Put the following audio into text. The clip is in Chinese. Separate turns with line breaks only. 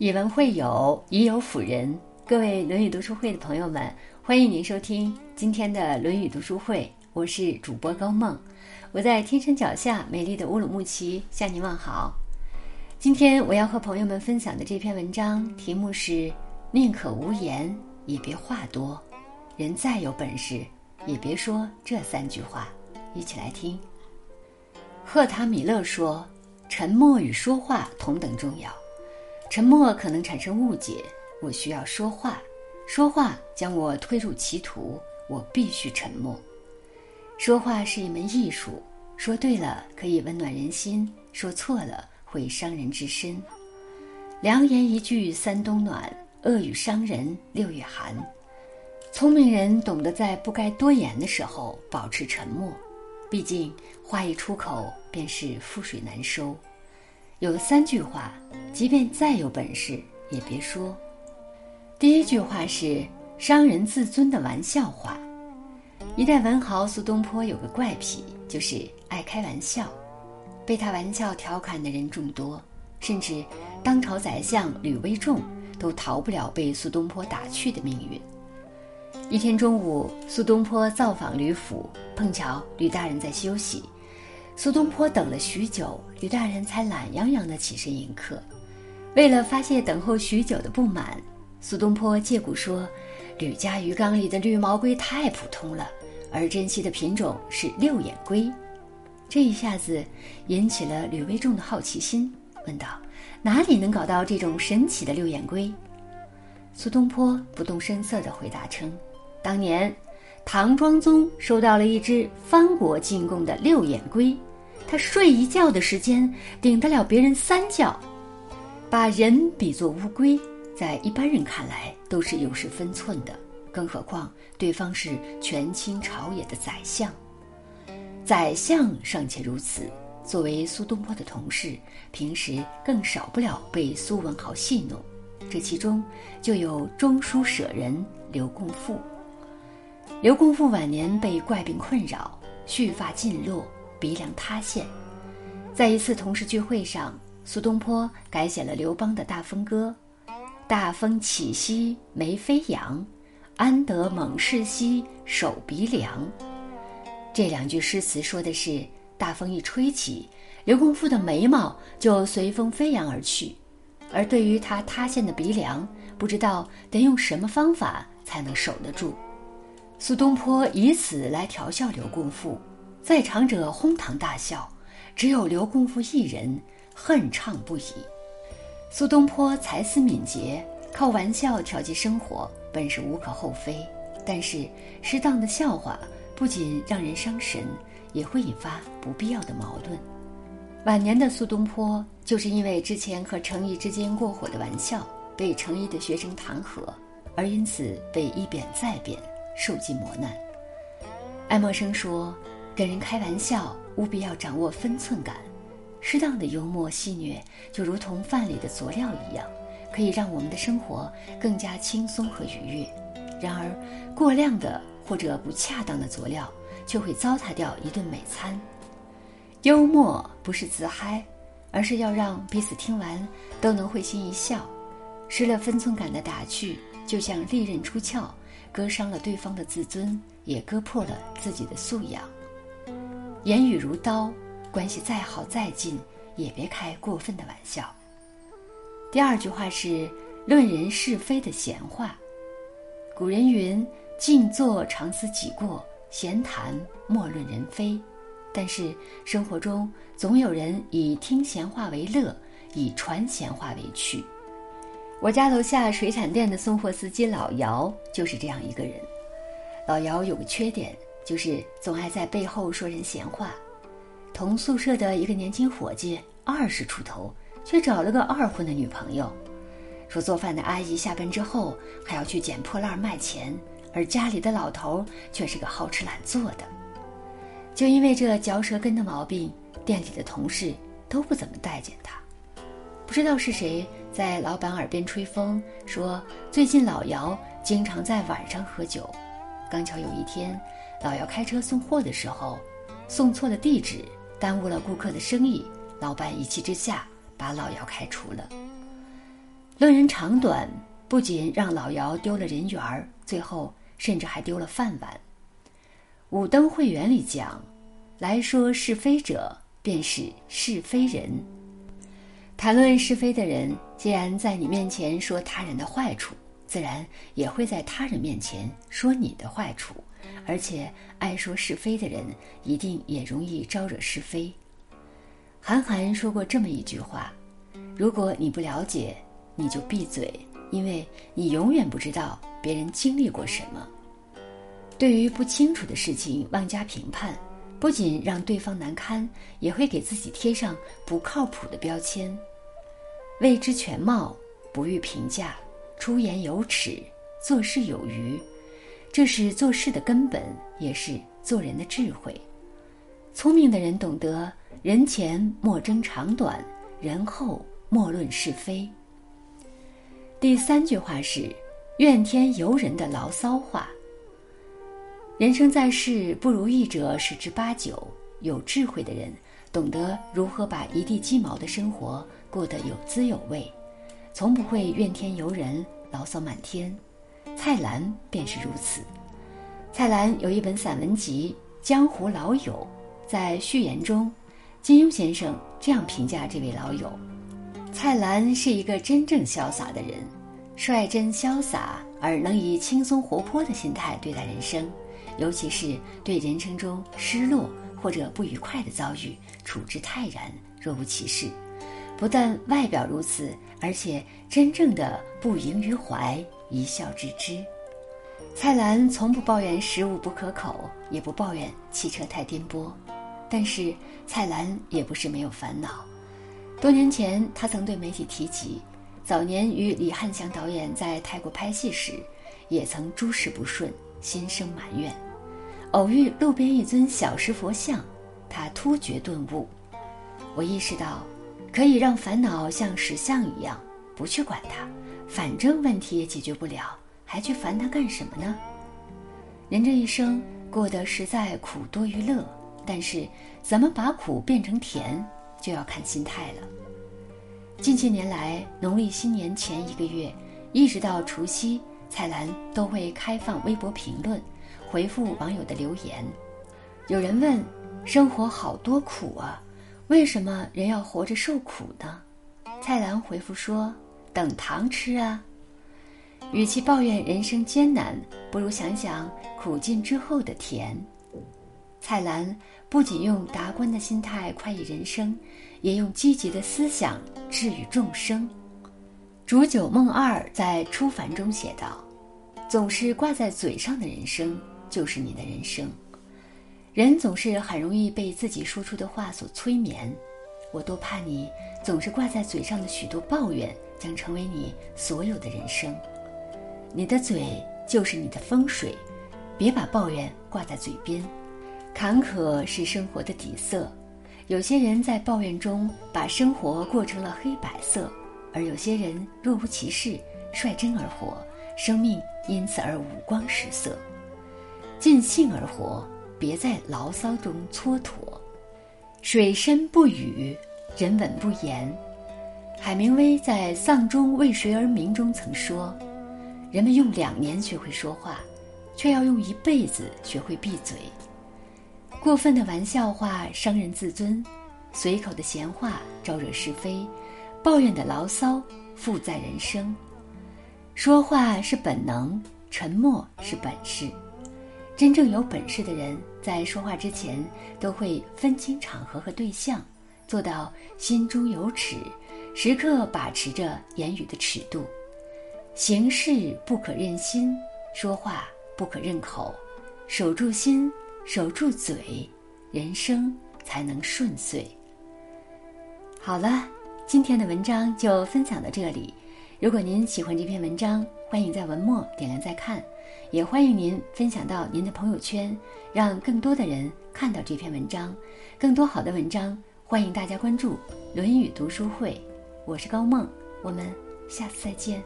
以文会友，以友辅仁。各位《论语》读书会的朋友们，欢迎您收听今天的《论语》读书会。我是主播高梦，我在天山脚下美丽的乌鲁木齐向您问好。今天我要和朋友们分享的这篇文章题目是“宁可无言，也别话多。人再有本事，也别说这三句话。”一起来听。赫塔米勒说：“沉默与说话同等重要。”沉默可能产生误解，我需要说话，说话将我推入歧途，我必须沉默。说话是一门艺术，说对了可以温暖人心，说错了会伤人至深。良言一句三冬暖，恶语伤人六月寒。聪明人懂得在不该多言的时候保持沉默，毕竟话一出口便是覆水难收。有三句话，即便再有本事也别说。第一句话是伤人自尊的玩笑话。一代文豪苏东坡有个怪癖，就是爱开玩笑，被他玩笑调侃的人众多，甚至当朝宰相吕威仲都逃不了被苏东坡打趣的命运。一天中午，苏东坡造访吕府，碰巧吕大人在休息。苏东坡等了许久，吕大人才懒洋洋地起身迎客。为了发泄等候许久的不满，苏东坡借故说：“吕家鱼缸里的绿毛龟太普通了，而珍稀的品种是六眼龟。”这一下子引起了吕威仲的好奇心，问道：“哪里能搞到这种神奇的六眼龟？”苏东坡不动声色地回答称：“当年唐庄宗收到了一只藩国进贡的六眼龟。”他睡一觉的时间顶得了别人三觉，把人比作乌龟，在一般人看来都是有失分寸的，更何况对方是权倾朝野的宰相。宰相尚且如此，作为苏东坡的同事，平时更少不了被苏文豪戏弄，这其中就有中书舍人刘公富。刘公富晚年被怪病困扰，须发尽落。鼻梁塌陷，在一次同事聚会上，苏东坡改写了刘邦的大风歌：“大风起兮眉飞扬，安得猛士兮守鼻梁。”这两句诗词说的是，大风一吹起，刘公父的眉毛就随风飞扬而去；而对于他塌陷的鼻梁，不知道得用什么方法才能守得住。苏东坡以此来调笑刘公父。在场者哄堂大笑，只有刘公夫一人恨畅不已。苏东坡才思敏捷，靠玩笑调剂生活，本是无可厚非。但是适当的笑话不仅让人伤神，也会引发不必要的矛盾。晚年的苏东坡就是因为之前和程颐之间过火的玩笑，被程颐的学生弹劾，而因此被一贬再贬，受尽磨难。爱默生说。跟人开玩笑，务必要掌握分寸感。适当的幽默戏谑，就如同饭里的佐料一样，可以让我们的生活更加轻松和愉悦。然而，过量的或者不恰当的佐料，却会糟蹋掉一顿美餐。幽默不是自嗨，而是要让彼此听完都能会心一笑。失了分寸感的打趣，就像利刃出鞘，割伤了对方的自尊，也割破了自己的素养。言语如刀，关系再好再近，也别开过分的玩笑。第二句话是论人是非的闲话。古人云：“静坐常思己过，闲谈莫论人非。”但是生活中总有人以听闲话为乐，以传闲话为趣。我家楼下水产店的送货司机老姚就是这样一个人。老姚有个缺点。就是总爱在背后说人闲话，同宿舍的一个年轻伙计二十出头，却找了个二婚的女朋友，说做饭的阿姨下班之后还要去捡破烂卖钱，而家里的老头却是个好吃懒做的。就因为这嚼舌根的毛病，店里的同事都不怎么待见他。不知道是谁在老板耳边吹风，说最近老姚经常在晚上喝酒，刚巧有一天。老姚开车送货的时候，送错了地址，耽误了顾客的生意。老板一气之下把老姚开除了。论人长短，不仅让老姚丢了人缘儿，最后甚至还丢了饭碗。五灯会员里讲：“来说是非者，便是是非人。”谈论是非的人，既然在你面前说他人的坏处，自然也会在他人面前说你的坏处。而且，爱说是非的人，一定也容易招惹是非。韩寒说过这么一句话：“如果你不了解，你就闭嘴，因为你永远不知道别人经历过什么。”对于不清楚的事情妄加评判，不仅让对方难堪，也会给自己贴上不靠谱的标签。未知全貌，不予评价，出言有尺，做事有余，这是做事的根本，也是做人的智慧。聪明的人懂得人前莫争长短，人后莫论是非。第三句话是怨天尤人的牢骚话。人生在世，不如意者十之八九。有智慧的人懂得如何把一地鸡毛的生活。过得有滋有味，从不会怨天尤人、牢骚满天。蔡澜便是如此。蔡澜有一本散文集《江湖老友》，在序言中，金庸先生这样评价这位老友：蔡澜是一个真正潇洒的人，率真潇洒而能以轻松活泼的心态对待人生，尤其是对人生中失落或者不愉快的遭遇，处之泰然，若无其事。不但外表如此，而且真正的不萦于怀，一笑置之。蔡澜从不抱怨食物不可口，也不抱怨汽车太颠簸，但是蔡澜也不是没有烦恼。多年前，他曾对媒体提及，早年与李汉祥导演在泰国拍戏时，也曾诸事不顺，心生埋怨。偶遇路边一尊小石佛像，他突觉顿悟：我意识到。可以让烦恼像石像一样不去管它，反正问题也解决不了，还去烦他干什么呢？人这一生过得实在苦多于乐，但是怎么把苦变成甜，就要看心态了。近些年来，农历新年前一个月，一直到除夕，蔡澜都会开放微博评论，回复网友的留言。有人问：生活好多苦啊！为什么人要活着受苦呢？蔡澜回复说：“等糖吃啊。”与其抱怨人生艰难，不如想想苦尽之后的甜。蔡澜不仅用达观的心态快意人生，也用积极的思想治愈众生。煮酒梦二在《初凡》中写道：“总是挂在嘴上的人生，就是你的人生。”人总是很容易被自己说出的话所催眠，我多怕你总是挂在嘴上的许多抱怨将成为你所有的人生。你的嘴就是你的风水，别把抱怨挂在嘴边。坎坷是生活的底色，有些人在抱怨中把生活过成了黑白色，而有些人若无其事，率真而活，生命因此而五光十色，尽兴而活。别在牢骚中蹉跎，水深不语，人稳不言。海明威在《丧钟为谁而鸣》中曾说：“人们用两年学会说话，却要用一辈子学会闭嘴。过分的玩笑话伤人自尊，随口的闲话招惹是非，抱怨的牢骚负载人生。说话是本能，沉默是本事。”真正有本事的人，在说话之前都会分清场合和对象，做到心中有尺，时刻把持着言语的尺度。行事不可任心，说话不可任口，守住心，守住嘴，人生才能顺遂。好了，今天的文章就分享到这里。如果您喜欢这篇文章，欢迎在文末点亮再看。也欢迎您分享到您的朋友圈，让更多的人看到这篇文章。更多好的文章，欢迎大家关注《论语读书会》。我是高梦，我们下次再见。